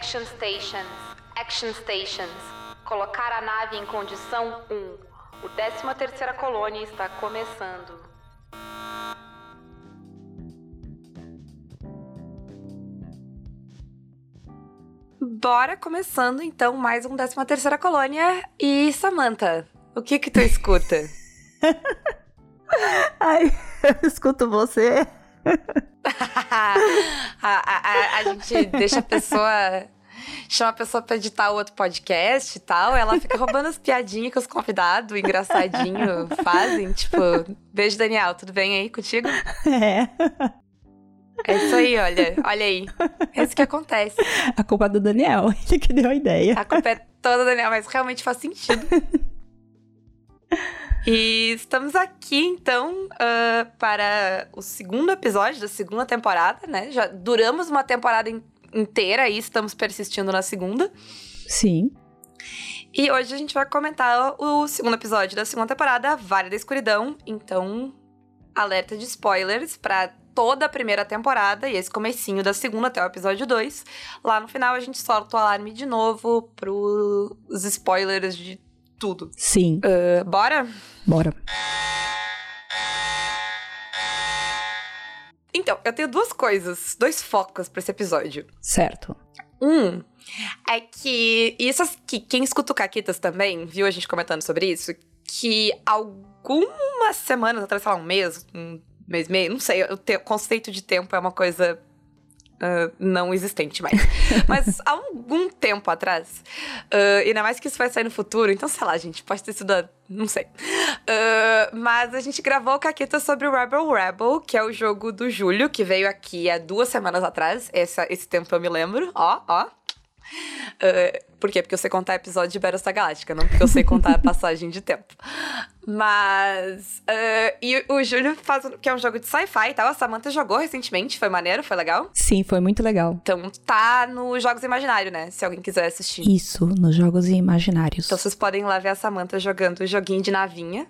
Action Stations. Action Stations. Colocar a nave em condição 1. O 13 terceira colônia está começando. Bora começando então mais um 13 terceira colônia. E Samantha, o que que tu escuta? Ai, eu escuto você. a, a, a, gente deixa a pessoa chama a pessoa pra editar outro podcast e tal, ela fica roubando as piadinhas que os convidados, engraçadinho, fazem. Tipo, beijo, Daniel, tudo bem aí contigo? É. É isso aí, olha, olha aí. É isso que acontece. A culpa é do Daniel, ele que deu a ideia. A culpa é toda do Daniel, mas realmente faz sentido. E estamos aqui, então, uh, para o segundo episódio da segunda temporada, né? Já duramos uma temporada in inteira e estamos persistindo na segunda. Sim. E hoje a gente vai comentar o segundo episódio da segunda temporada, Vale da Escuridão. Então, alerta de spoilers para toda a primeira temporada e esse comecinho da segunda até o episódio 2. Lá no final a gente solta o alarme de novo pros spoilers de tudo. Sim. Uh, bora? Bora. Então, eu tenho duas coisas, dois focos para esse episódio. Certo. Um é que isso que quem escuta o Caquitas também viu a gente comentando sobre isso, que algumas semanas atrás, sei lá, um mês, um mês e meio, não sei, o, te, o conceito de tempo é uma coisa Uh, não existente mais. Mas há algum tempo atrás, uh, ainda mais que isso vai sair no futuro, então sei lá, gente, pode ter sido. A, não sei. Uh, mas a gente gravou o Caqueta sobre o Rebel Rebel, que é o jogo do Júlio, que veio aqui há duas semanas atrás. Essa, esse tempo eu me lembro. Ó, ó. Uh, por quê? Porque eu sei contar episódio de Battlestar Galáctica, não porque eu sei contar a passagem de tempo. Mas. Uh, e o Júlio faz. que é um jogo de sci-fi e tal. A Samantha jogou recentemente, foi maneiro, foi legal? Sim, foi muito legal. Então tá nos Jogos Imaginários, né? Se alguém quiser assistir. Isso, nos Jogos Imaginários. Então vocês podem lá ver a Samantha jogando o joguinho de navinha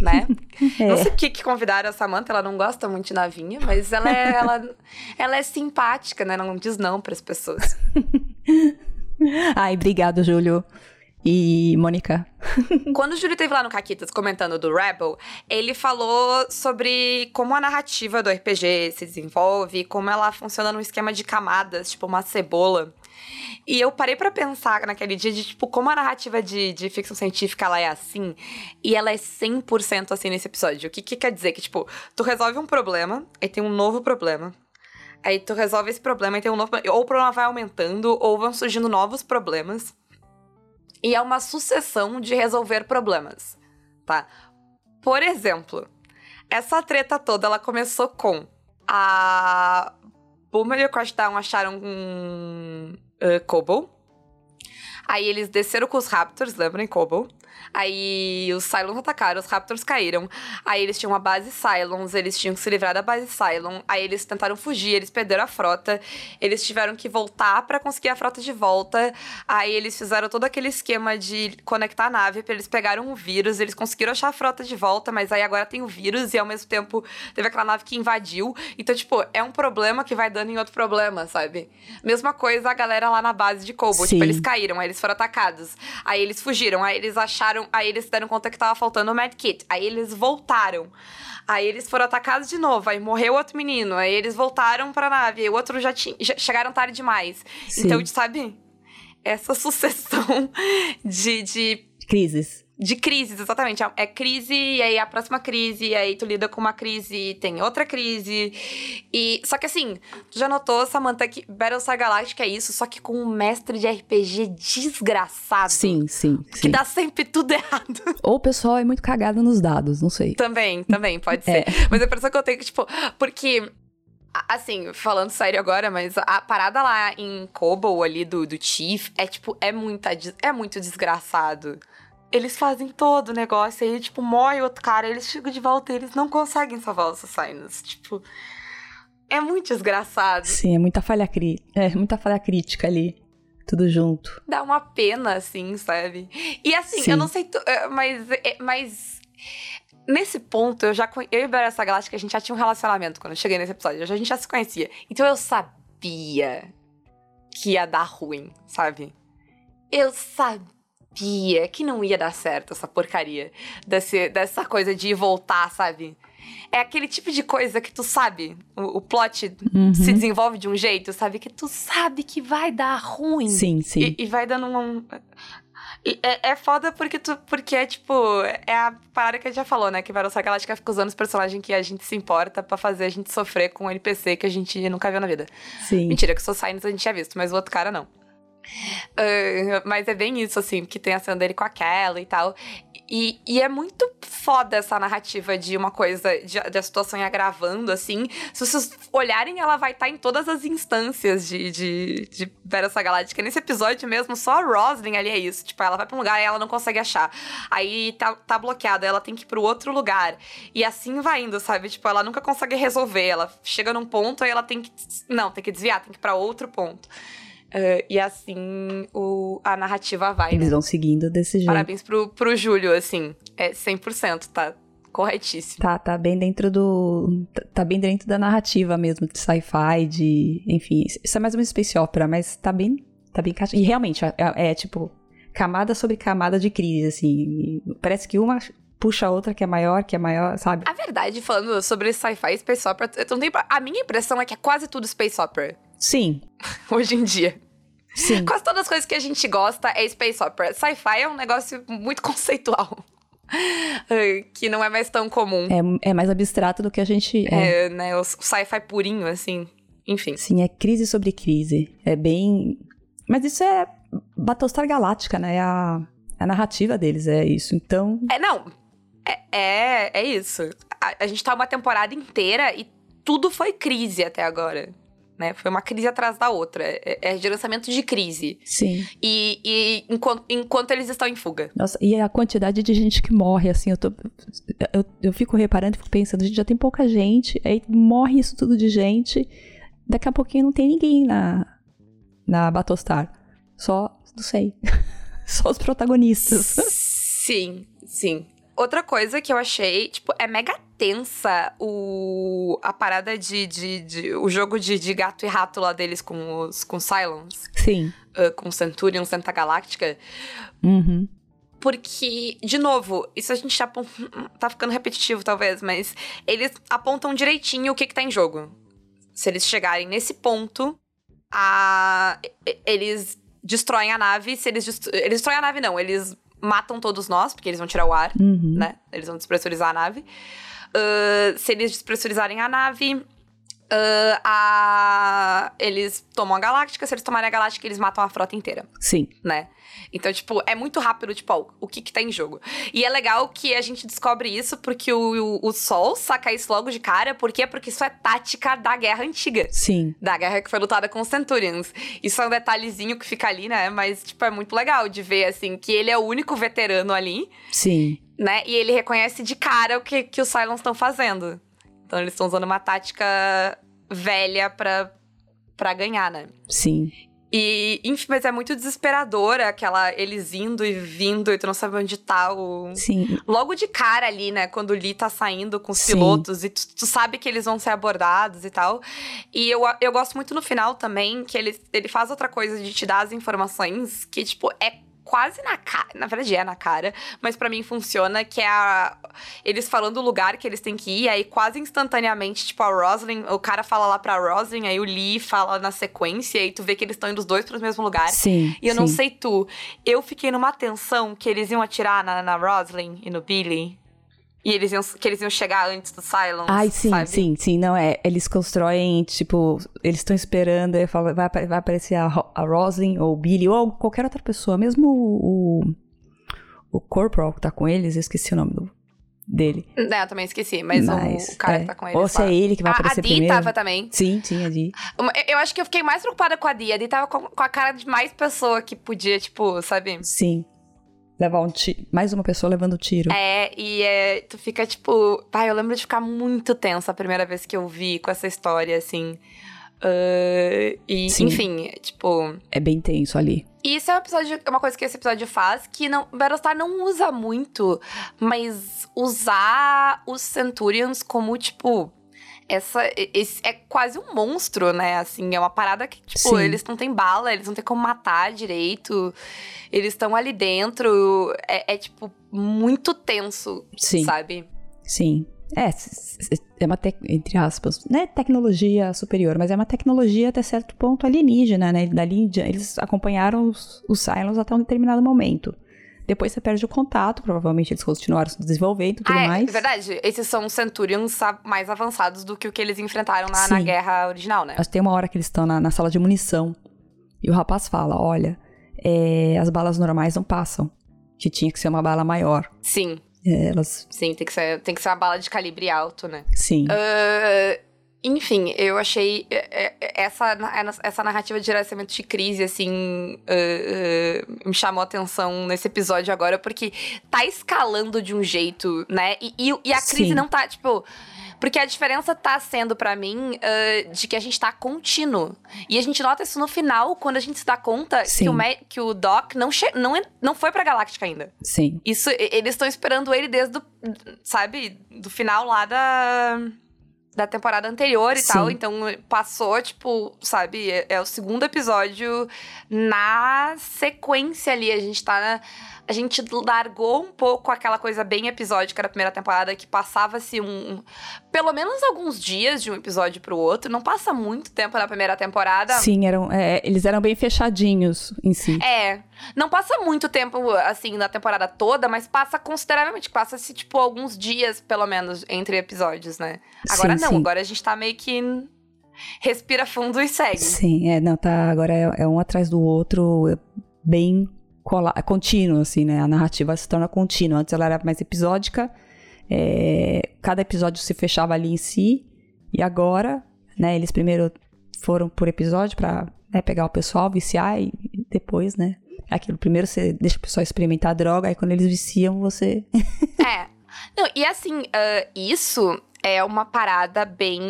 né? É. Não sei por que convidaram a Samantha, ela não gosta muito de navinha, mas ela é, ela, ela é simpática, né? Não diz não para as pessoas. Ai, obrigado, Júlio. E Mônica. Quando o Júlio esteve lá no Caquitas comentando do Rebel, ele falou sobre como a narrativa do RPG se desenvolve, como ela funciona num esquema de camadas, tipo uma cebola. E eu parei para pensar naquele dia de, tipo, como a narrativa de, de ficção científica ela é assim, e ela é 100% assim nesse episódio. O que, que quer dizer? Que, tipo, tu resolve um problema, aí tem um novo problema, Aí tu resolve esse problema e tem um novo. Ou o problema vai aumentando, ou vão surgindo novos problemas. E é uma sucessão de resolver problemas, tá? Por exemplo, essa treta toda ela começou com a Boomer e o Crashdown acharam um uh. Aí eles desceram com os Raptors, lembram em? Aí os Cylons atacaram, os Raptors caíram. Aí eles tinham uma base Cylons, eles tinham que se livrar da base Cylon. Aí eles tentaram fugir, eles perderam a frota. Eles tiveram que voltar para conseguir a frota de volta. Aí eles fizeram todo aquele esquema de conectar a nave para eles pegaram o vírus. Eles conseguiram achar a frota de volta, mas aí agora tem o vírus e ao mesmo tempo teve aquela nave que invadiu. Então, tipo, é um problema que vai dando em outro problema, sabe? Mesma coisa a galera lá na base de Kobo. Tipo, eles caíram, aí eles foram atacados. Aí eles fugiram, aí eles acharam aí eles se deram conta que tava faltando o medkit. Aí eles voltaram. Aí eles foram atacados de novo, aí morreu outro menino, aí eles voltaram pra nave, o outro já tinha. Já chegaram tarde demais. Sim. Então, sabe? Essa sucessão de, de. Crises de crises, exatamente. É crise, e aí a próxima crise, e aí tu lida com uma crise, tem outra crise. E. Só que assim, tu já notou, Samantha, que Battlestar Galactica é isso, só que com um mestre de RPG desgraçado. Sim, sim. Que dá sempre tudo errado. Ou o pessoal é muito cagado nos dados, não sei. Também, também, pode ser. É. Mas a impressão que eu tenho que, tipo, porque. Assim, falando sério agora, mas a parada lá em Kobo ali do, do Chief é, tipo, é, muita, é muito desgraçado eles fazem todo o negócio, aí, tipo, morre outro cara, eles chegam de volta e eles não conseguem salvar os assassinos. Tipo, é muito desgraçado. Sim, é muita falha, cri é, muita falha crítica ali. Tudo junto. Dá uma pena, assim, sabe? E assim, Sim. eu não sei, é, mas, é, mas nesse ponto, eu já eu e Essa Galáctica, a gente já tinha um relacionamento quando eu cheguei nesse episódio. A gente já se conhecia. Então eu sabia que ia dar ruim, sabe? Eu sabia que não ia dar certo essa porcaria desse, dessa coisa de voltar, sabe? É aquele tipo de coisa que tu sabe, o, o plot Uhum. se desenvolve de um jeito, sabe? Que tu sabe que vai dar ruim. Sim, sim. E, e vai dando um. e É, é foda porque tu. Porque é tipo. É a parada que a gente já falou, né? Que Battlestar Galactica fica usando os personagens que a gente se importa pra fazer a gente sofrer com um NPC que a gente nunca viu na vida. sim. Mentira, que o Society a gente tinha visto, mas o outro cara não. Ah, mas é bem isso, assim, que tem a cena dele com aquela e tal. E, e é muito foda essa narrativa de uma coisa, de, de a situação ir agravando, assim. Se vocês olharem, ela vai estar em todas as instâncias de, de, de Battlestar Galactica. Nesse episódio mesmo, só a Roslyn ali é isso. Tipo, ela vai pra um lugar e ela não consegue achar. Aí tá, tá bloqueada, ela tem que ir pro outro lugar. E assim vai indo, sabe? Tipo, ela nunca consegue resolver. Ela chega num ponto, aí ela tem que. Não, tem que desviar, tem que ir pra outro ponto. Ah, e assim o, a narrativa vai, Eles né? vão seguindo desse jeito. Parabéns pro, pro Júlio, assim. É 100%, tá corretíssimo. Tá, tá bem dentro do. tá- Tá bem dentro da narrativa mesmo, de sci-fi, de. Enfim, isso é mais uma space opera, mas tá bem. Tá bem encaixado. E realmente, é, é, tipo, camada sobre camada de crise, assim. Parece que uma puxa a outra que é maior, que é maior, sabe? A verdade, falando sobre sci-fi e space opera, não a minha impressão é que é quase tudo space opera, Sim, hoje em dia. sim. Quase todas as coisas que a gente gosta é space opera. Sci-fi é um negócio muito conceitual. que não é mais tão comum. É, é mais abstrato do que a gente. É. É, né? O sci-fi purinho, assim. Enfim. Sim, é crise sobre crise. É bem. Mas isso é Battlestar Galáctica, né? É a, a narrativa deles, é isso. Então. É, não. É, é, é isso. A, a gente tá uma temporada inteira e tudo foi crise até agora. Né? Foi uma crise atrás da outra. É, é gerenciamento de crise. Sim. E, e enquanto, enquanto eles estão em fuga. Nossa, e a quantidade de gente que morre, assim, eu tô. Eu, eu fico reparando, fico pensando, gente, já tem pouca gente, aí morre isso tudo de gente. Daqui a pouquinho não tem ninguém na, na Battlestar. Só, não sei. Só os protagonistas. Sim, sim. Outra coisa que eu achei, tipo, é mega tensa o, a parada de, de, de- o jogo de, de gato e rato lá deles com os com Cylons, Sim. uh, com Centurion, Santa Galáctica. Uhum. Porque, de novo, isso a gente já tá ficando repetitivo, talvez, mas eles apontam direitinho o que, que tá em jogo. Se eles chegarem nesse ponto, a... eles destroem a nave. Se eles, destro... eles destroem a nave, não, eles matam todos nós, porque eles vão tirar o ar, Uhum. né? Eles vão despressurizar a nave. Ah, se eles despressurizarem a nave. Ah, a... Eles tomam a galáctica. Se eles tomarem a galáctica, eles matam a frota inteira Sim. né? Então, tipo, é muito rápido, tipo, ó, o que que tá em jogo. E é legal que a gente descobre isso porque o, o, o Sol saca isso logo de cara. Por quê? Porque isso é tática da guerra antiga. Sim. Da guerra que foi lutada com os Centurions. Isso é um detalhezinho que fica ali, né? Mas, tipo, é muito legal de ver, assim, que ele é o único veterano ali, Sim. né? E ele reconhece de cara o que, que os Cylons estão fazendo. Então, eles estão usando uma tática velha pra, pra ganhar, né? Sim. E, enfim, mas é muito desesperadora aquela eles indo e vindo e tu não sabe onde tá o. Sim. Logo de cara ali, né? Quando o Lee tá saindo com os Sim. pilotos e tu, tu sabe que eles vão ser abordados e tal. E eu, eu gosto muito no final também que ele, ele faz outra coisa de te dar as informações que, tipo, é quase na cara. Na verdade, é na cara, mas pra mim funciona, que é a. Eles falando o lugar que eles têm que ir, aí quase instantaneamente, tipo, a Roslyn, o cara fala lá pra Roslyn, aí o Lee fala na sequência, e tu vê que eles estão indo os dois pros mesmos lugares. Sim. E eu não sim. sei tu, eu fiquei numa tensão que eles iam atirar na, na Roslyn e no Billy. E eles iam, que eles iam chegar antes do Cylons, Ai, sim, sabe? sim, sim. Não, é. Eles constroem, tipo, eles estão esperando, aí fala, vai, vai aparecer a, a Roslyn ou o Billy ou qualquer outra pessoa, mesmo o. o o Corporal que tá com eles, eu esqueci o nome do, dele. É, eu também esqueci, mas, o, o cara é. que tá com eles Ou se é ele que vai a, a aparecer Dee primeiro. tava também. Sim, sim, a Dee. Uma- Eu acho que eu fiquei mais preocupada com a Dee. A Dee tava com, com a cara de mais pessoa que podia, tipo, sabe? Sim. Levar um tiro. Mais uma pessoa levando tiro. É, e é, tu fica tipo. Pai, eu lembro de ficar muito tensa a primeira vez que eu vi com essa história, assim. Ah, e, Sim. enfim, tipo. É bem tenso ali. E isso é um episódio, é uma coisa que esse episódio faz que não, Battlestar não usa muito, mas usar os Centurions como, tipo. Essa esse é quase um monstro, né? Assim, é uma parada que, tipo, Sim. eles não têm bala, eles não têm como matar direito. Eles estão ali dentro. É, é, tipo, muito tenso, Sim. sabe? Sim. É, é uma, entre aspas, não é tecnologia superior, mas é uma tecnologia até certo ponto alienígena, né? Dali, eles acompanharam os, os Cylons até um determinado momento. Depois você perde o contato, provavelmente eles continuaram se desenvolvendo e tudo ah, é, mais. verdade. Esses são Centurions mais avançados do que o que eles enfrentaram na, na guerra original, né? Acho que tem uma hora que eles estão na, na sala de munição e o rapaz fala: Olha, é, as balas normais não passam, que tinha que ser uma bala maior. Sim, É, elas, sim, tem que, ser, tem que ser uma bala de calibre alto, né? sim. Ah, enfim, eu achei é, é, essa, essa narrativa de gerenciamento de crise, assim, ah, ah, me chamou a atenção nesse episódio agora, porque tá escalando de um jeito, né? E, e, e a crise Sim. não tá, tipo. Porque a diferença tá sendo, pra mim, ah, de que a gente tá contínuo. E a gente nota isso no final, quando a gente se dá conta Sim. que o, que o Doc não, não, não foi pra Galáctica ainda. Sim. Isso, eles estão esperando ele desde, o, sabe, do final lá da, da temporada anterior e Sim. tal. Então, passou, tipo, sabe, é, é o segundo episódio na sequência ali. A gente tá na, A gente largou um pouco aquela coisa bem episódica da primeira temporada, que passava-se um, um- Pelo menos alguns dias de um episódio pro outro. Não passa muito tempo na primeira temporada. Sim, eram, é, eles eram bem fechadinhos em si. É. Não passa muito tempo, assim, na temporada toda, mas passa consideravelmente. Passa-se, tipo, alguns dias, pelo menos, entre episódios, né? Agora Sim, não, sim. agora a gente tá meio que. Respira fundo e segue. Sim, é, não, tá, agora é, é um atrás do outro, é bem cola, é contínuo, assim, né? A narrativa se torna contínua. Antes ela era mais episódica, é, cada episódio se fechava ali em si, e agora, né, eles primeiro foram por episódio pra né, pegar o pessoal, viciar, e depois, né, aquilo, primeiro você deixa o pessoal experimentar a droga, aí quando eles viciam, você... É. Não, e assim, ah, isso é uma parada bem.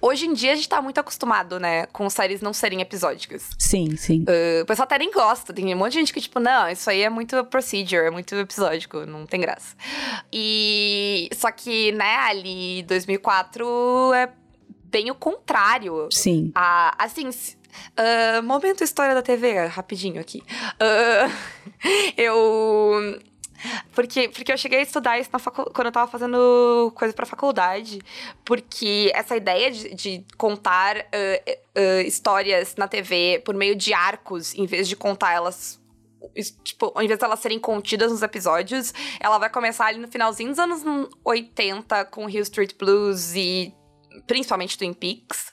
Hoje em dia a gente tá muito acostumado, né, com séries não serem episódicas. Sim, sim. Uh, o pessoal até nem gosta. Tem um monte de gente que, tipo, não, isso aí é muito procedure, é muito episódico, não tem graça. E. Só que, né, ali 2004 é bem o contrário. Sim. Ah, assim. ah, momento história da TV, rapidinho aqui. Ah, eu. Porque, porque eu cheguei a estudar isso facu- quando eu tava fazendo coisa pra faculdade. Porque essa ideia de, de contar ah, ah, histórias na TV por meio de arcos, em vez de contar elas. Tipo, ao invés de elas serem contidas nos episódios, ela vai começar ali no finalzinho dos anos 80 com Hill Street Blues e principalmente Twin Peaks.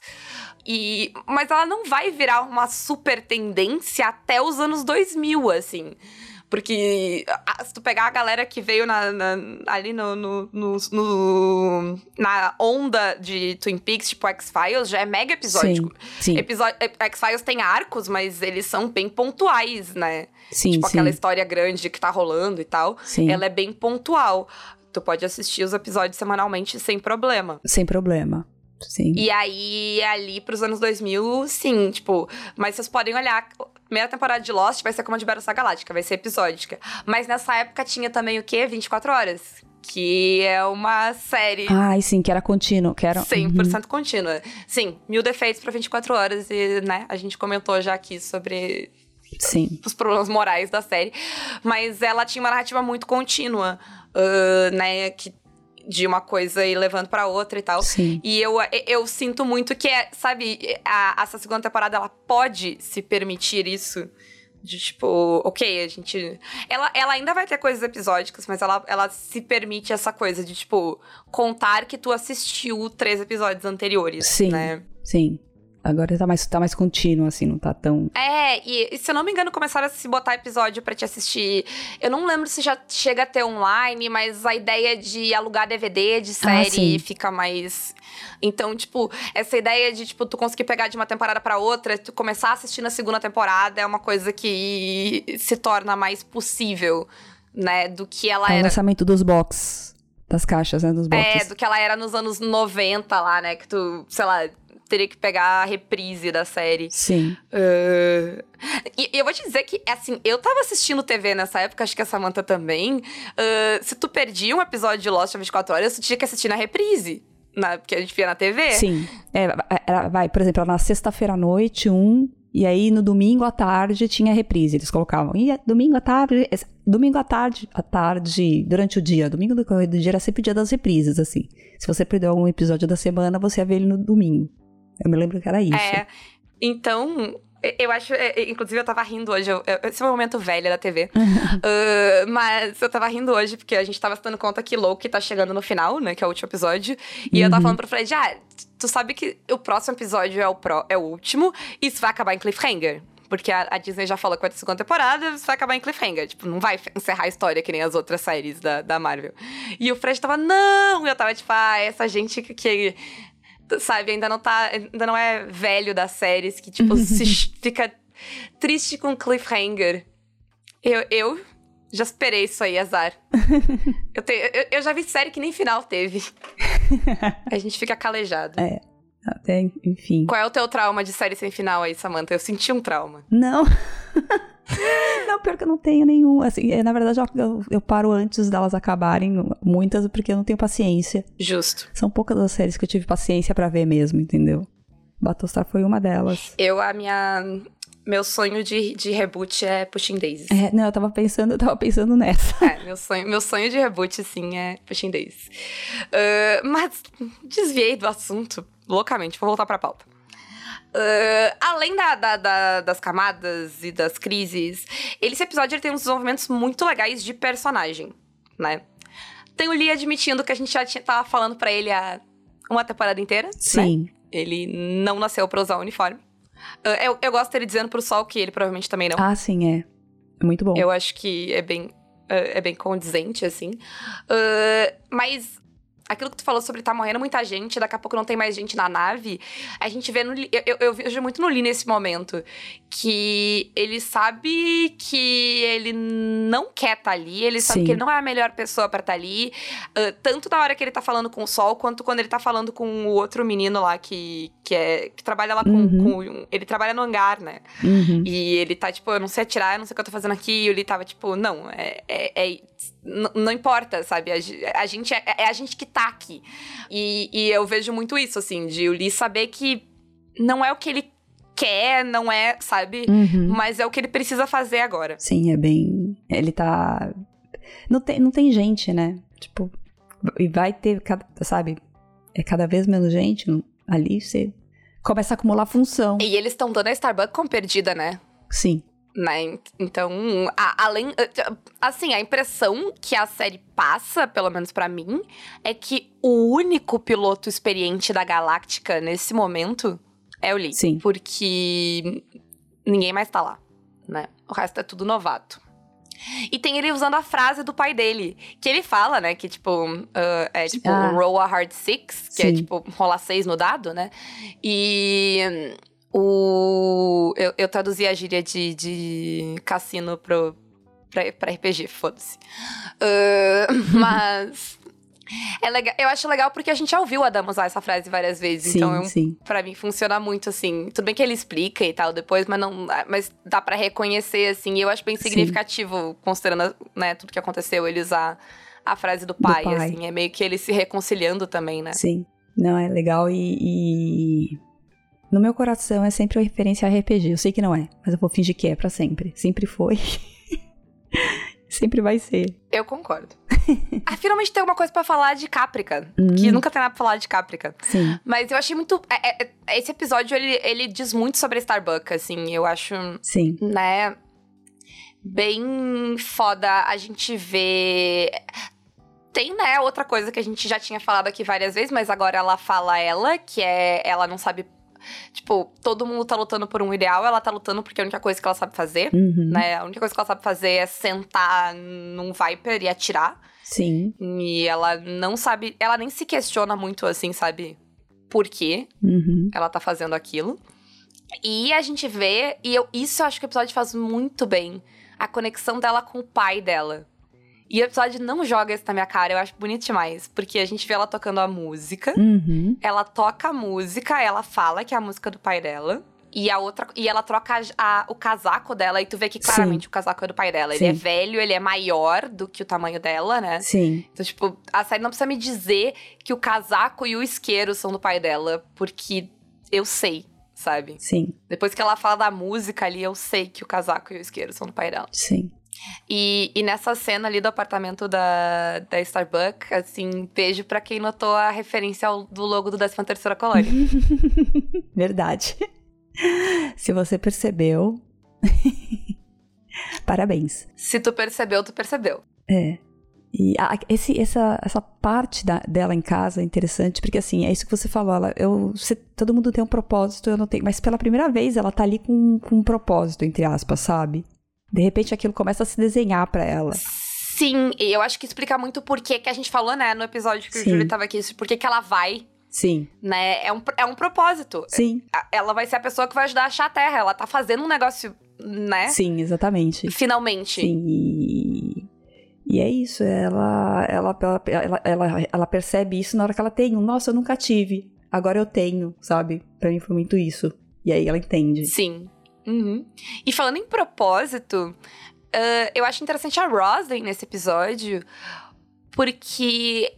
E, mas ela não vai virar uma super tendência até os anos 2000, assim. Porque se tu pegar a galera que veio na- na- ali no, no- no- no- na onda de Twin Peaks, tipo X-Files, já é mega episódico. Sim, Episódio, X-Files tem arcos, mas eles são bem pontuais, né? sim, tipo, sim. aquela história grande que tá rolando e tal. sim. Ela é bem pontual. Tu pode assistir os episódios semanalmente sem problema. Sem problema. Sim. E aí, ali pros anos 2000, sim, tipo... Mas vocês podem olhar... a Primeira temporada de Lost vai ser como a de Battlestar Galáctica, vai ser episódica. Mas nessa época tinha também o quê? 24 Horas. Que é uma série Ai, sim, que era contínuo, que era... 100% contínua. Sim, mil defeitos pra 24 horas. E, né, a gente comentou já aqui sobre Sim, os problemas morais da série. Mas ela tinha uma narrativa muito contínua, ah, né? Que, de uma coisa ir levando pra outra e tal. sim. E eu, eu sinto muito que, é, sabe, a- essa segunda temporada, ela pode se permitir isso. De tipo, ok, a gente. Ela, ela ainda vai ter coisas episódicas, mas ela, ela se permite essa coisa de, tipo, contar que tu assistiu três episódios anteriores. Sim. Né? Sim. Agora tá mais, tá mais contínuo, assim, não tá tão. É, e, e se eu não me engano, começaram a se botar episódio pra te assistir. Eu não lembro se já chega a ter online, mas a ideia de alugar DVD de Ah, série sim. fica mais. Então, tipo, essa ideia de, tipo, tu conseguir pegar de uma temporada pra outra, tu começar a assistir na segunda temporada é uma coisa que se torna mais possível, né? Do que ela É o era. lançamento dos box. Das caixas, né? Dos É, boxes. do que ela era nos anos 90 lá, né? Que tu, sei lá, teria que pegar a reprise da série. Sim. Uh, E e eu vou te dizer que, assim, eu tava assistindo TV nessa época, acho que a Samantha também. Uh, se tu perdia um episódio de Lost a 24 horas, tu tinha que assistir na reprise. na, que a gente via na TV. Sim. É, era, vai, por exemplo, na sexta-feira à noite, um. E aí no domingo à tarde tinha reprise. Eles colocavam. E é domingo à tarde. Domingo à tarde, à tarde, durante o dia. Domingo do correio do dia era sempre o dia das reprises, assim. Se você perdeu algum episódio da semana, você ia ver ele no domingo. Eu me lembro que era isso. É. Então, eu acho, inclusive eu tava rindo hoje, eu, esse é um momento velho da TV. uh, mas eu tava rindo hoje porque a gente tava se dando conta que Loki tá chegando no final, né? Que é o último episódio. E uhum. eu tava uhum. falando pro Fred, ah, tu sabe que o próximo episódio é o, pro, é o último, e isso vai acabar em cliffhanger. Porque a, a, Disney já falou que vai ter segunda temporada, isso vai acabar em cliffhanger. Tipo, não vai encerrar a história que nem as outras séries da, da Marvel. E o Fred tava, não! E eu tava tipo, ah, essa gente que, que sabe, ainda não tá. Ainda não é velho das séries que, tipo, se fica triste com cliffhanger. Eu, eu já esperei isso aí, azar. eu, te, eu, eu, já vi série que nem final teve. A gente fica calejado. É. Até, enfim. Qual é o teu trauma de série sem final aí, Samantha? Eu senti um trauma. Não. Eu não tenho nenhum. Assim, é, na verdade, eu, eu, paro antes delas acabarem, muitas, porque eu não tenho paciência. Justo. São poucas as séries que eu tive paciência para ver mesmo, entendeu? Battlestar foi uma delas. Eu, a minha. Meu sonho de, de reboot é Pushing Daisies. É, não, eu tava pensando, eu tava pensando nessa. É, meu sonho, meu sonho de reboot, sim, é Pushing Daisies. Uh, mas desviei do assunto loucamente, vou voltar pra pauta. Uh, além da, da, da, das camadas e das crises, esse episódio ele tem uns desenvolvimentos muito legais de personagem, né? Tem o Lee admitindo que a gente já tinha, tava falando para ele há uma temporada inteira. Né? Sim. Né? Ele não nasceu pra usar o uniforme. Uh, eu, eu gosto dele dizendo pro Sol que ele provavelmente também não. Ah, sim, é. É muito bom. Eu acho que é bem, uh, é bem condizente, assim. Uh, mas aquilo que tu falou sobre tá morrendo muita gente, daqui a pouco não tem mais gente na nave, a gente vê no. Eu, eu vejo muito no Lee nesse momento. Que ele sabe que ele não quer estar tá ali, ele sabe Sim. que ele não é a melhor pessoa para estar tá ali. Uh, tanto na hora que ele tá falando com o Sol, quanto quando ele tá falando com o outro menino lá que, que, é, que trabalha lá com, uhum. com Ele trabalha no hangar, né? Uhum. E ele tá, tipo, eu não sei atirar, eu não sei o que eu tô fazendo aqui. E ele tava, tipo, não, é, é, é não importa, sabe? A, a gente é, é, a gente que tá aqui. E, e eu vejo muito isso, assim, de o Lee saber que não é o que ele quer, não é, sabe? Uhum. Mas é o que ele precisa fazer agora. Sim, é bem. Ele tá. Não tem, não tem gente, né? Tipo, e vai ter, sabe? É cada vez menos gente ali, você começa a acumular função. E eles estão dando a Starbucks como perdida, né? Sim. Né? Então, a, além. Assim, a impressão que a série passa, pelo menos para mim, é que o único piloto experiente da Galáctica nesse momento é o Lee. Sim. Porque ninguém mais tá lá, né? O resto é tudo novato. E tem ele usando a frase do pai dele, que ele fala, né? Que, tipo, uh, é tipo, ah. roll a hard six, que é, Sim. é tipo, rolar seis no dado, né? E o, eu, eu traduzi a gíria de, de cassino pro, pra, pra RPG, foda-se. Uh, mas. É legal, eu acho legal porque a gente já ouviu o Adam usar essa frase várias vezes. Sim, então, sim. pra mim, funciona muito, assim. Tudo bem que ele explica e tal depois, mas não. Mas dá para reconhecer, assim. E eu acho bem significativo, sim. considerando né, tudo que aconteceu, ele usar a frase do pai, do pai, assim. É meio que ele se reconciliando também, né? Sim. Não, é legal e, e no meu coração é sempre uma referência a RPG. Eu sei que não é, mas eu vou fingir que é para sempre. Sempre foi. sempre vai ser. Eu concordo. ah, finalmente tem alguma coisa para falar de Caprica. Hum. Que nunca tem nada pra falar de Caprica. Sim. Mas eu achei muito. É, é, é, esse episódio, ele, ele diz muito sobre Starbucks, assim. Eu acho. Sim. Né? Bem foda a gente ver tem, né, outra coisa que a gente já tinha falado aqui várias vezes, mas agora ela fala ela, que é ela não sabe Tipo, todo mundo tá lutando por um ideal, ela tá lutando porque é a única coisa que ela sabe fazer, uhum. né? A única coisa que ela sabe fazer é sentar num Viper e atirar. Sim. E ela não sabe, ela nem se questiona muito assim, sabe? Por quê uhum. ela tá fazendo aquilo. E a gente vê, e eu, isso eu acho que o episódio faz muito bem, a conexão dela com o pai dela. E o episódio não joga isso na minha cara, eu acho bonito demais. Porque a gente vê ela tocando a música, uhum. ela toca a música, ela fala que é a música do pai dela. e a outra. E ela troca a, a, o casaco dela, e tu vê que claramente Sim. o casaco é do pai dela. Sim. Ele é velho, ele é maior do que o tamanho dela, né? Sim. Então, tipo, a série não precisa me dizer que o casaco e o isqueiro são do pai dela, porque eu sei sabe? Sim. Depois que ela fala da música ali, eu sei que o casaco e o isqueiro são do pai dela. Sim. E, e nessa cena ali do apartamento da, da Starbucks, assim, beijo pra quem notou a referência ao, do logo do 13 terceira colônia. Verdade. Se você percebeu, parabéns. Se tu percebeu, tu percebeu. É. E a, esse, essa, essa parte da, dela em casa é interessante, porque assim, é isso que você falou, ela, eu, você, todo mundo tem um propósito, eu não tenho, mas pela primeira vez ela tá ali com, com um propósito, entre aspas, sabe? De repente aquilo começa a se desenhar para ela. Sim, e eu acho que explica muito por que que a gente falou, né, no episódio que Sim. o Júlio tava aqui, por que ela vai Sim. Né? É um, é um propósito. Sim. Ela vai ser a pessoa que vai ajudar a achar a Terra. Ela tá fazendo um negócio, né? Sim, exatamente. Finalmente. Sim, e e é isso, ela, ela, ela, ela, ela percebe isso na hora que ela tem um, nossa, eu nunca tive, agora eu tenho, sabe? Pra mim foi muito isso. E aí ela entende. Sim. Uhum. E falando em propósito, uh, eu acho interessante a Roslyn nesse episódio, porque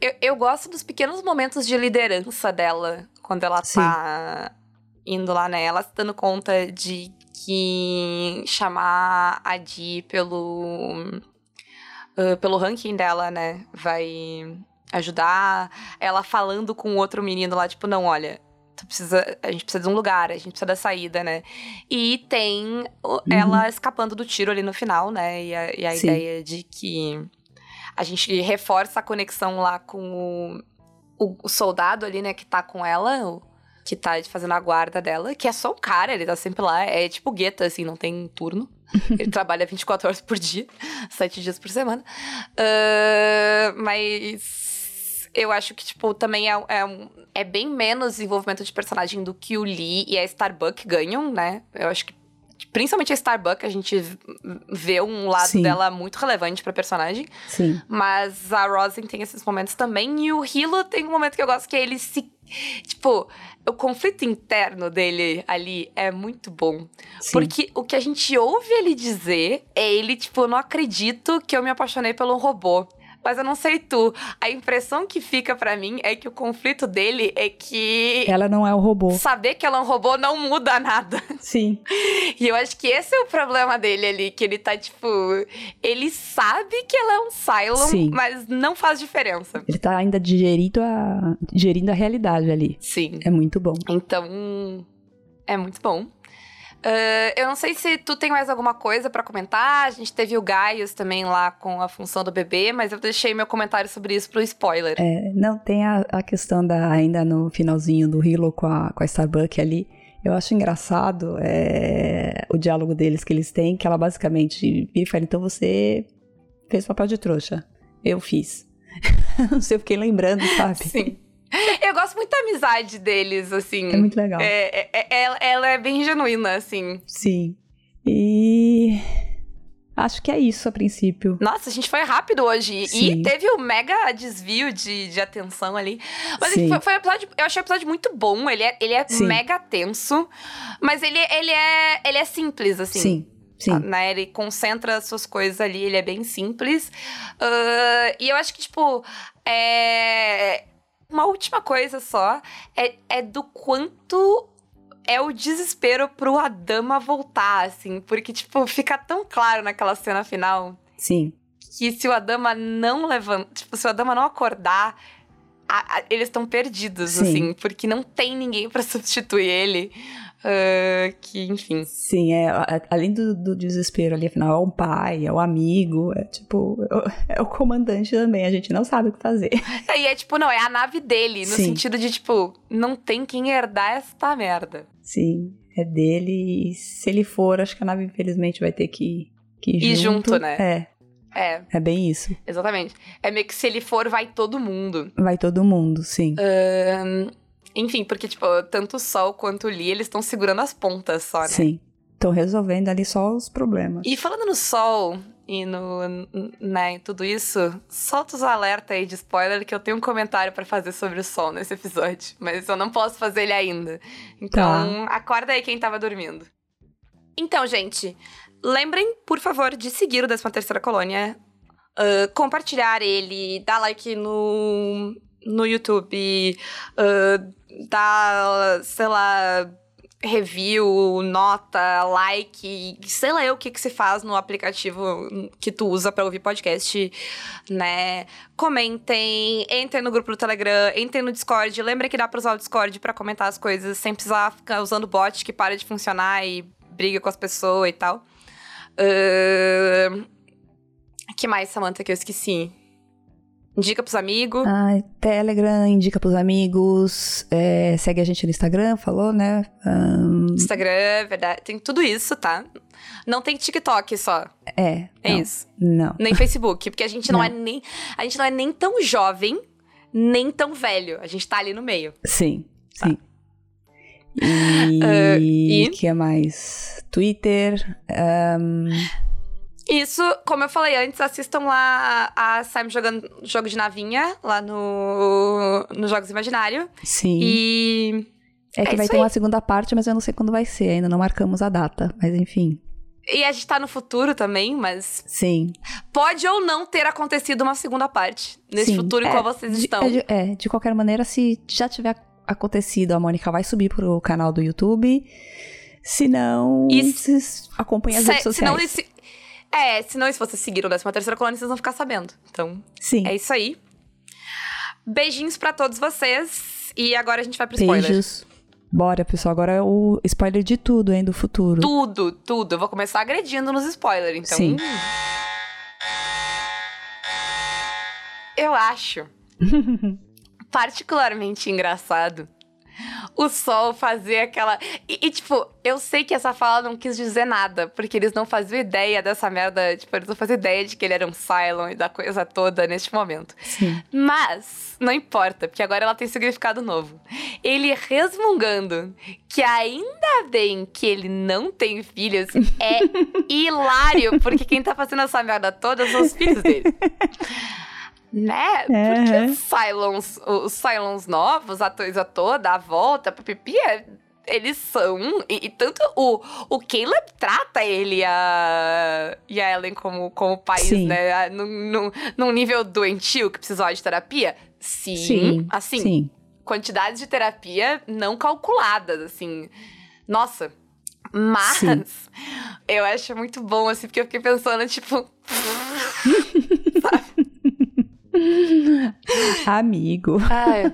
eu, eu, gosto dos pequenos momentos de liderança dela quando ela Sim. tá indo lá, né? Ela se dando conta de que chamar a Di pelo uh, pelo ranking dela, né, vai ajudar. Ela falando com outro menino lá, tipo, não, olha, precisa, a gente precisa de um lugar, a gente precisa da saída, né? E tem uhum. ela escapando do tiro ali no final, né? E a, e a ideia de que a gente reforça a conexão lá com o, o, o, soldado ali, né, que tá com ela, o, que tá fazendo a guarda dela, que é só o cara, ele tá sempre lá, é tipo gueta, assim, não tem turno. Ele trabalha 24 horas por dia, 7 dias por semana. Uh, mas eu acho que, tipo, também é, é, é, bem menos desenvolvimento de personagem do que o Lee e a Starbuck ganham, né? Eu acho que principalmente a Starbuck, a gente vê um lado Sim. dela muito relevante pra personagem. Sim. Mas a Rosin tem esses momentos também. E o Hilo tem um momento que eu gosto que é ele se. Tipo, o conflito interno dele ali é muito bom. Sim. Porque o que a gente ouve ele dizer é ele, tipo, eu não acredito que eu me apaixonei pelo robô. Mas eu não sei tu. A impressão que fica para mim é que o conflito dele é que. Ela não é o robô. Saber que ela é um robô não muda nada. Sim. E eu acho que esse é o problema dele ali. Que ele tá, tipo. Ele sabe que ela é um Cylon, Sim. mas não faz diferença. Ele tá ainda digerindo a, digerindo a realidade ali. Sim. É muito bom. Então. É muito bom. Uh, eu não sei se tu tem mais alguma coisa para comentar. A gente teve o Gaius também lá com a função do bebê, mas eu deixei meu comentário sobre isso pro spoiler. É, não, tem a, a questão da ainda no finalzinho do Hilo com a, com a Starbuck ali. Eu acho engraçado é, o diálogo deles que eles têm, que ela basicamente vira e fala: então você fez papel de trouxa. Eu fiz. não sei, eu fiquei lembrando, sabe? Sim. Eu gosto muito da amizade deles, assim. É muito legal. É, é, é, ela, ela é bem genuína, assim. Sim. E. Acho que é isso a princípio. Nossa, a gente foi rápido hoje. Sim. E teve um mega desvio de, de atenção ali. Mas foi, foi, um episódio. Eu achei o episódio muito bom. Ele é, ele é mega tenso. Mas ele, ele, é, ele é simples, assim. Sim. Sim. Né? Ele concentra as suas coisas ali, ele é bem simples. Uh, e eu acho que, tipo, é uma última coisa só é, é do quanto é o desespero pro Adama voltar, assim. Porque, tipo, fica tão claro naquela cena final. Sim. Que se o Adama não levanta. Tipo, se o Adama não acordar, a, a, eles estão perdidos, Sim. assim. Porque não tem ninguém para substituir ele. Uh, que, enfim. Sim, é, além do, do, desespero ali, afinal, é um pai, é um amigo, é tipo, é, é o comandante também, a gente não sabe o que fazer. É, e é tipo, não, é a nave dele, no Sim. sentido de, tipo, não tem quem herdar esta merda. Sim, é dele, e se ele for, acho que a nave, infelizmente, vai ter que, que ir, ir junto. junto, né? É. É. É bem isso. Exatamente. É meio que se ele for, vai todo mundo. Vai todo mundo, sim. Um, enfim, porque, tipo, tanto o Sol quanto o Lee, eles estão segurando as pontas só, né? Sim. Estão resolvendo ali só os problemas. E falando no Sol, e no, né, tudo isso, solta os alertas aí de spoiler que eu tenho um comentário para fazer sobre o sol nesse episódio, mas eu não posso fazer ele ainda. Então, tá. acorda aí quem tava dormindo. Então, gente, lembrem, por favor, de seguir o 13 Terceira Colônia, uh, compartilhar ele, dar like no, no YouTube, uh, dar, sei lá, review, nota, like, sei lá o que que se faz no aplicativo que tu usa para ouvir podcast, né? Comentem, entrem no grupo do Telegram, entrem no Discord. Lembra que dá pra usar o Discord para comentar as coisas sem precisar ficar usando bot que para de funcionar e briga com as pessoas e tal. Uh... que mais, Samantha, que eu esqueci? Indica pros amigos. Ah, Telegram, indica pros amigos. É, segue a gente no Instagram, falou, né? Um... Instagram, verdade. Tem tudo isso, tá? Não tem TikTok só. É. É não, isso. Não. Nem Facebook, porque a gente não, não, é nem. A gente não é nem tão jovem, nem tão velho. A gente tá ali no meio. Sim, tá. sim. E o uh, que mais? Twitter. Um... Isso, como eu falei antes, assistam lá a Simon jogando jogo de navinha, lá no, no Jogos Imaginário. Sim. E. É que é vai ter aí. uma segunda parte, mas eu não sei quando vai ser, ainda não marcamos a data, mas enfim. E a gente tá no futuro também, mas. Sim. Pode ou não ter acontecido uma segunda parte nesse Sim, futuro é, em qual vocês de, estão. É de, é, de qualquer maneira, se já tiver acontecido, a Mônica vai subir pro canal do YouTube. Se não, e vocês acompanhem as se, redes sociais. Se não, é, senão se vocês seguiram o 13 terceira colônia, vocês vão ficar sabendo. Então, Sim. é isso aí. Beijinhos para todos vocês. E agora a gente vai pro spoiler. Beijos. Bora, pessoal. Agora é o spoiler de tudo, hein, do futuro. Tudo, tudo. Eu vou começar agredindo nos spoilers, então. Sim. Eu acho particularmente engraçado o sol fazer aquela. E, e, tipo, eu sei que essa fala não quis dizer nada, porque eles não faziam ideia dessa merda. Tipo, eles não faziam ideia de que ele era um Cylon e da coisa toda neste momento. Sim. Mas, não importa, porque agora ela tem significado novo. Ele resmungando que ainda bem que ele não tem filhos é hilário, porque quem tá fazendo essa merda toda são os filhos dele. Né? Porque os Cylons, os Cylons novos, a coisa toda, a volta, pipipi, é, eles são. E, e, tanto o, o Caleb trata ele e a, e a Ellen como, como pais, Sim. né? Num, num, nível doentio que precisava de terapia. Sim. Sim. Assim, Sim. quantidades de terapia não calculadas, assim. Nossa. Mas Sim. eu acho muito bom, assim, porque eu fiquei pensando, tipo. sabe? Amigo. Ai.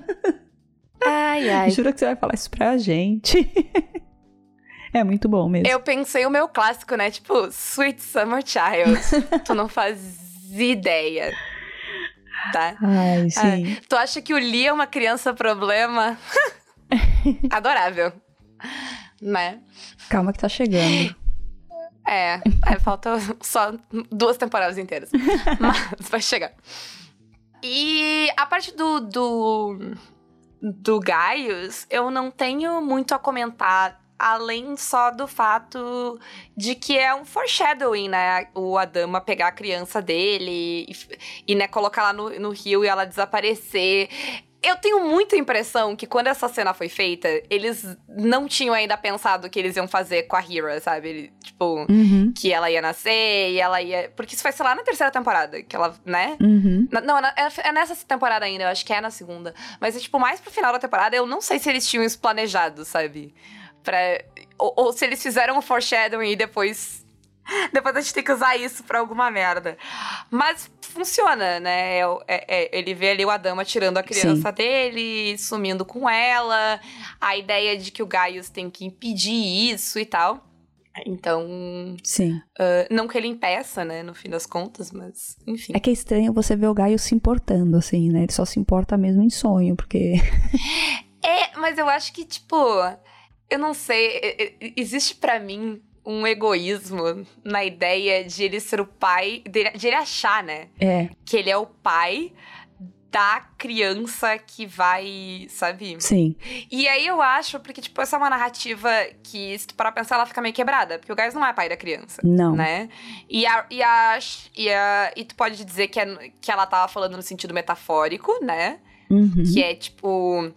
Ai, ai. Juro que você vai falar isso pra gente. é muito bom mesmo. Eu pensei o meu clássico, né? Tipo, Sweet Summer Child. tu não faz ideia. Tá? Ai, sim. tu acha que o Lee é uma criança problema? Adorável. Né? Calma que tá chegando. É, é, falta só duas temporadas inteiras. Mas vai chegar. E a parte do, do, do Gaius, eu não tenho muito a comentar, além só do fato de que é um foreshadowing, né? O Adama pegar a criança dele e, e né, colocar lá no, no rio e ela desaparecer. Eu tenho muita impressão que quando essa cena foi feita, eles não tinham ainda pensado o que eles iam fazer com a Hira, sabe? Ele, tipo, uhum. que ela ia nascer e ela ia. Porque isso vai ser lá na terceira temporada, que ela, né? Uhum. Não, é, é, nessa temporada ainda, eu acho que é na segunda. Mas é, tipo, mais pro final da temporada, eu não sei se eles tinham isso planejado, sabe? Pra, ou, ou se eles fizeram o foreshadowing e depois depois a gente tem que usar isso pra alguma merda. Mas funciona, né? É, é, é, ele vê ali o Adama tirando a criança Sim. dele, sumindo com ela. A ideia de que o Gaius tem que impedir isso e tal. Então. Sim. Uh, não que ele impeça, né, no fim das contas, mas enfim. É que é estranho você ver o Gaius se importando, assim, né? Ele só se importa mesmo em sonho, porque. é, mas eu acho que, tipo. Eu não sei. Existe para mim um egoísmo na ideia de ele ser o pai, de, ele achar, né? É. Que ele é o pai da criança que vai, sabe? Sim. E aí eu acho, porque, tipo, essa é uma narrativa que, se tu parar pra pensar, ela fica meio quebrada. Porque o Gaius não é pai da criança. Não. Né? E, a, e, a, e, a, e tu pode dizer que, é, que ela tava falando no sentido metafórico, né? Uhum. Que é, tipo...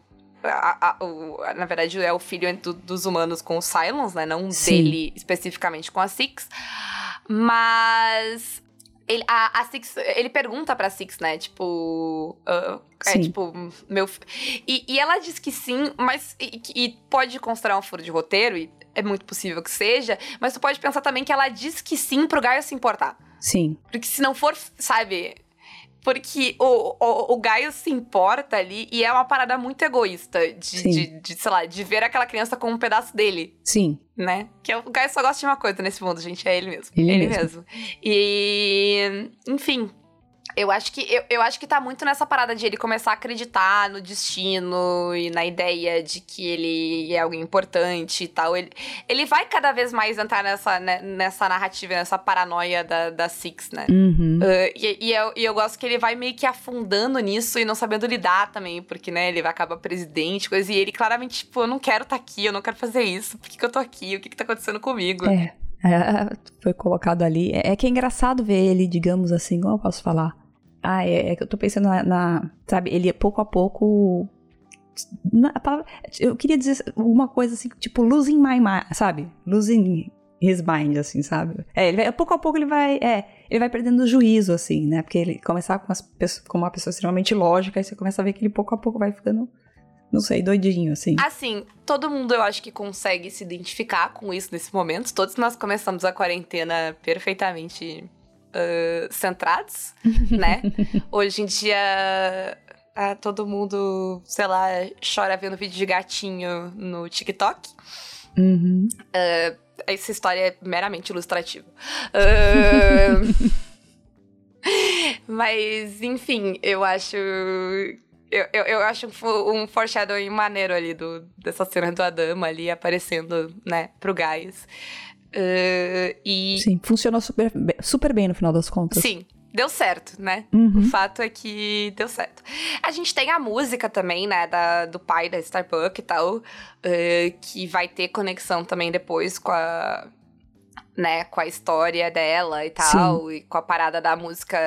A, a, o, na verdade, é o filho do, dos humanos com o Cylons, né? Não Sim. dele especificamente com a Six. Mas ele, a, a Six, ele pergunta pra Six, né? Tipo. uh, é tipo, meu. E, e ela diz que sim, mas. E, e pode considerar um furo de roteiro, e é muito possível que seja, mas tu pode pensar também que ela diz que sim pro Gaio se importar. Sim. Porque se não for, sabe? Porque o, o, o Gaio se importa ali e é uma parada muito egoísta de, de, de, sei lá, de ver aquela criança como um pedaço dele Sim. né? Que o Gaio só gosta de uma coisa nesse mundo, gente, é ele mesmo. Ele mesmo. E, enfim, eu acho que eu, eu acho que tá muito nessa parada de ele começar a acreditar no destino e na ideia de que ele é alguém importante e tal. Ele, ele vai cada vez mais entrar nessa, né, nessa narrativa, nessa paranoia da, da Six, né? Uhum. Uh, e, e eu, e eu gosto que ele vai meio que afundando nisso e não sabendo lidar também, porque, né, ele vai acabar presidente, coisa, e ele claramente, tipo, eu não quero estar aqui, eu não quero fazer isso, por que, que eu tô aqui, o que, que tá acontecendo comigo? É. É, foi colocado ali. É, é que é engraçado ver ele, digamos assim, como eu posso falar? Ah, é, é que eu tô pensando na, na- Sabe, ele pouco a pouco. na- palavra- eu queria dizer uma coisa assim, tipo, losing my mind, sabe? Losing his mind, assim, sabe? É, ele vai- pouco a pouco ele vai. É, ele vai perdendo o juízo, assim, né? Porque ele começar com, as pessoas, com uma pessoa extremamente lógica, aí você começa a ver que ele pouco a pouco vai ficando. Não sei, doidinho, assim. Assim, todo mundo eu acho que consegue se identificar com isso nesse momento. Todos nós começamos a quarentena perfeitamente ah, centrados, né? Hoje em dia, ah, todo mundo, sei lá, chora vendo vídeo de gatinho no TikTok. Uhum. Essa história é meramente ilustrativa. Ah, Mas, enfim, eu acho. Eu, eu, eu acho um um foreshadowing maneiro ali do, dessa cena do Adama ali aparecendo, né, pro Gaius. Ah, e. Sim, funcionou super, bem- super bem no final das contas. Sim, deu certo, né? O Uhum. fato é que deu certo. A gente tem a música também, né, da, do pai da Starbuck e tal, eh, que vai ter conexão também depois com a, né, com a história dela e tal, e com a parada da música,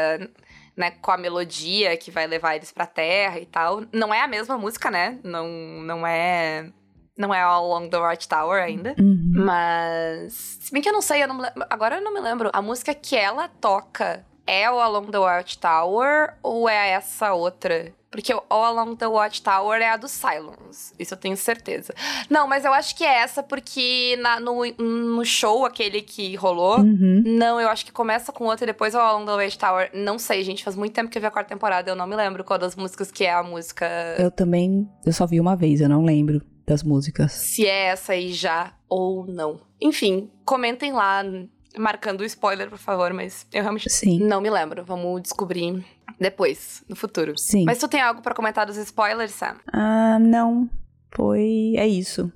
né, com a melodia que vai levar eles pra terra e tal. Não é a mesma música, né? Não, não é... Não é All Along the Watchtower ainda. Uhum. Mas. Se bem que eu não sei, eu não agora eu não me lembro. A música que ela toca é o Along the Watchtower ou é essa outra? Porque o All Along the Watchtower é a do Silence. Isso eu tenho certeza. Não, mas eu acho que é essa porque na- no, no show, aquele que rolou. Uhum. Não, eu acho que começa com outra e depois o All Along the Watchtower. Não sei, gente. Faz muito tempo que eu vi a quarta temporada. Eu não me lembro qual das músicas que é a música. Eu também, eu só vi uma vez, eu não lembro das músicas. se é essa aí já ou não. Enfim, comentem lá, marcando o spoiler, por favor, mas eu realmente Sim, não me lembro. Vamos descobrir depois, no futuro. sim. Mas tu tem algo pra comentar dos spoilers, Sam? Ah, não. Foi. É isso.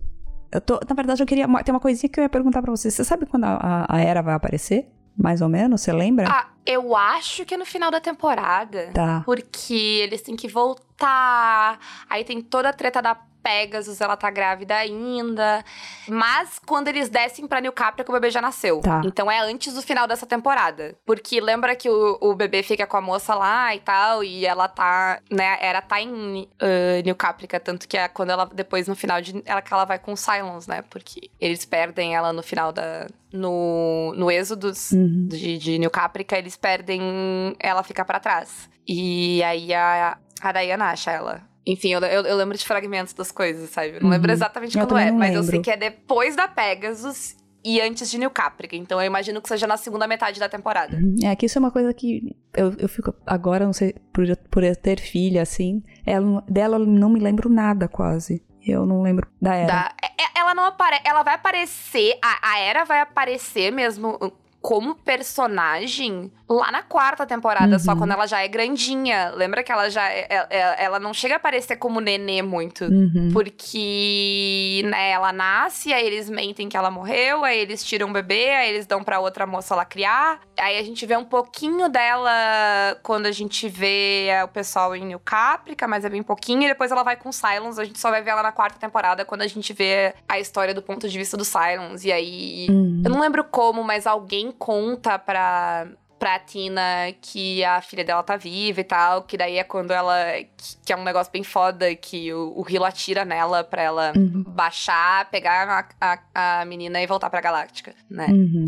Eu tô. Na verdade, eu queria. Tem uma coisinha que eu ia perguntar pra você. Você sabe quando a, a, a Era vai aparecer? Mais ou menos? Você lembra? Ah, eu acho que é no final da temporada. Tá. Porque eles têm que voltar. Aí tem toda a treta da Pegasus, ela tá grávida ainda. Mas quando eles descem pra New Caprica, o bebê já nasceu. Tá. Então é antes do final dessa temporada. Porque lembra que o, o bebê fica com a moça lá e tal, e ela tá, né, era tá em uh, New Caprica, tanto que é quando ela, depois no final de, ela que ela vai com o Silence, né, porque eles perdem ela no final da, no, no Êxodos Uhum. de, de New Caprica, eles perdem, ela fica pra trás. E aí a, a Diana acha ela. Enfim, eu, eu, eu lembro de fragmentos das coisas, sabe? Eu não Uhum. lembro exatamente Eu quando é, mas eu sei lembro. que é depois da Pegasus e antes de New Caprica. Então eu imagino que seja na segunda metade da temporada. Uhum. É que isso é uma coisa que eu, eu fico. Agora, não sei, por, por eu ter filha, assim. Ela, dela eu não me lembro nada quase. Eu não lembro da Era. Da- é- é- ela não aparece. Ela vai aparecer. A, a Era vai aparecer mesmo. como personagem lá na quarta temporada, Uhum. só quando ela já é grandinha. Lembra que ela já é, é- ela não chega a aparecer como nenê muito. Uhum. Porque, né, ela nasce, aí eles mentem que ela morreu, aí eles tiram o bebê, aí eles dão pra outra moça lá criar. Aí a gente vê um pouquinho dela quando a gente vê é, o pessoal em New Caprica, mas é bem pouquinho. E depois ela vai com o Silence, a gente só vai ver ela na quarta temporada, quando a gente vê a história do ponto de vista do Silence. E aí, Uhum. eu não lembro como, mas alguém conta pra, pra Tina que a filha dela tá viva e tal. Que daí é quando ela. Que, é um negócio bem foda, que o, o Hilo atira nela pra ela Uhum. baixar, pegar a, a, a menina e voltar pra Galáctica, né? Uhum.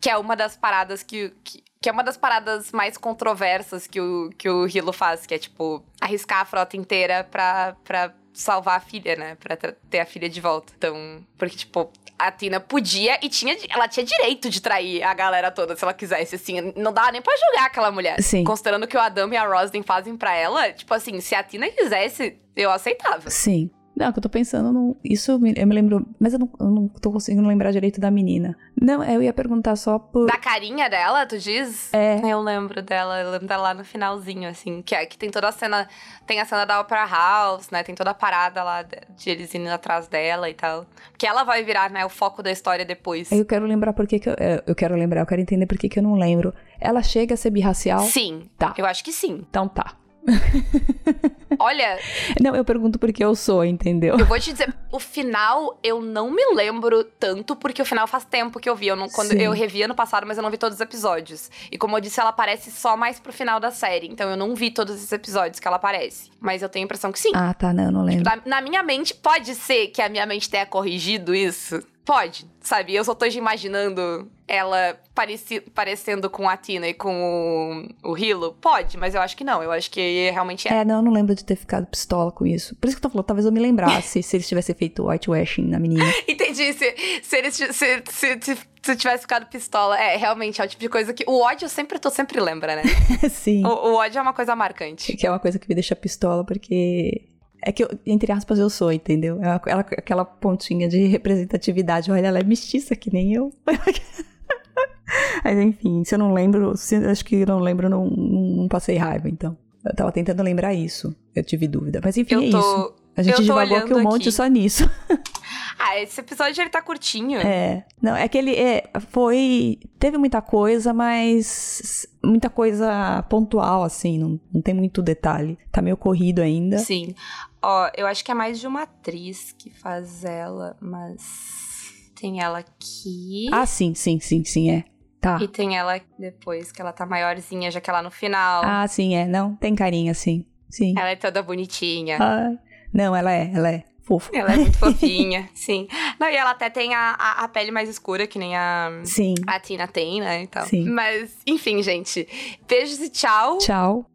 Que é uma das paradas que. que que é uma das paradas mais controversas que o, que o Hilo faz, que é, tipo, arriscar a frota inteira pra, pra salvar a filha, né? Pra ter a filha de volta. Então, porque, tipo, a Tina podia e tinha, ela tinha direito de trair a galera toda se ela quisesse, assim. Não dava nem pra julgar aquela mulher. Sim. Considerando o que o Adam e a Roslyn fazem pra ela, tipo assim, se a Tina quisesse, eu aceitava. Sim. Não, que eu tô pensando, no, isso me- eu me lembro, mas eu não, eu não tô conseguindo lembrar direito da menina. Não, eu ia perguntar só por. Da carinha dela, tu diz? É. Eu lembro dela, eu lembro dela lá no finalzinho, assim, que, é, que tem toda a cena. Tem a cena da Opera House, né? Tem toda a parada lá de, eles indo atrás dela e tal. Que ela vai virar, né, o foco da história depois. Eu quero lembrar por que que eu, é, eu quero lembrar, eu quero entender por que que eu não lembro. Ela chega a ser birracial? Sim. Tá. Eu acho que sim. Então tá. Olha, Não, eu pergunto porque eu sou, entendeu? eu vou te dizer, o final eu não me lembro tanto, porque o final faz tempo que eu vi. Eu não, quando Sim. eu revi ano passado, mas eu não vi todos os episódios. E como eu disse, ela aparece só mais pro final da série. Então eu não vi todos esses episódios que ela aparece. Mas eu tenho a impressão que sim. Ah, tá, não, eu não lembro. Na, na minha mente, pode ser que a minha mente tenha corrigido isso? Pode, sabe? Eu só tô imaginando ela pareci, parecendo com a Tina e com o, o Hilo. Pode, mas eu acho que não. Eu acho que realmente é. É, não, eu não lembro de ter ficado pistola com isso. Por isso que eu tô falando, talvez eu me lembrasse se eles tivessem feito whitewashing na menina. Entendi. Se, se eles se, se, se, se, se tivesse ficado pistola. É, realmente, é o tipo de coisa que. O ódio eu sempre, tu sempre lembra, né? Sim. O, o ódio é uma coisa marcante. Que é uma coisa que me deixa pistola, porque. É que, eu, entre aspas, eu sou, entendeu? É uma- ela- aquela pontinha de representatividade. Olha, ela é mestiça que nem eu. Mas enfim, se eu não lembro, se, acho que não lembro, não, não passei raiva, então. Eu tava tentando lembrar isso. Eu tive dúvida. Mas enfim, Eu é isso. A gente divagou aqui um monte aqui. só nisso. Ah, esse episódio ele tá curtinho. É. Não, é que ele é, foi. Teve muita coisa, mas. Muita coisa pontual, assim. Não, não tem muito detalhe. Tá meio corrido ainda. Sim. Ó, eu acho que é mais de uma atriz que faz ela, mas tem ela aqui. Ah, sim, sim, sim, sim, é. Tá. E tem ela depois, que ela tá maiorzinha, já que ela no final. Ah, sim, é. Não, tem carinha, sim. Sim. Ela é toda bonitinha. Ai. Não, ela é, ela é fofa. Ela é muito fofinha, sim. Não, e ela até tem a, a, a pele mais escura, que nem a, Sim. a Tina tem, né? E tal. Sim. Mas, enfim, gente. Beijos e tchau. Tchau.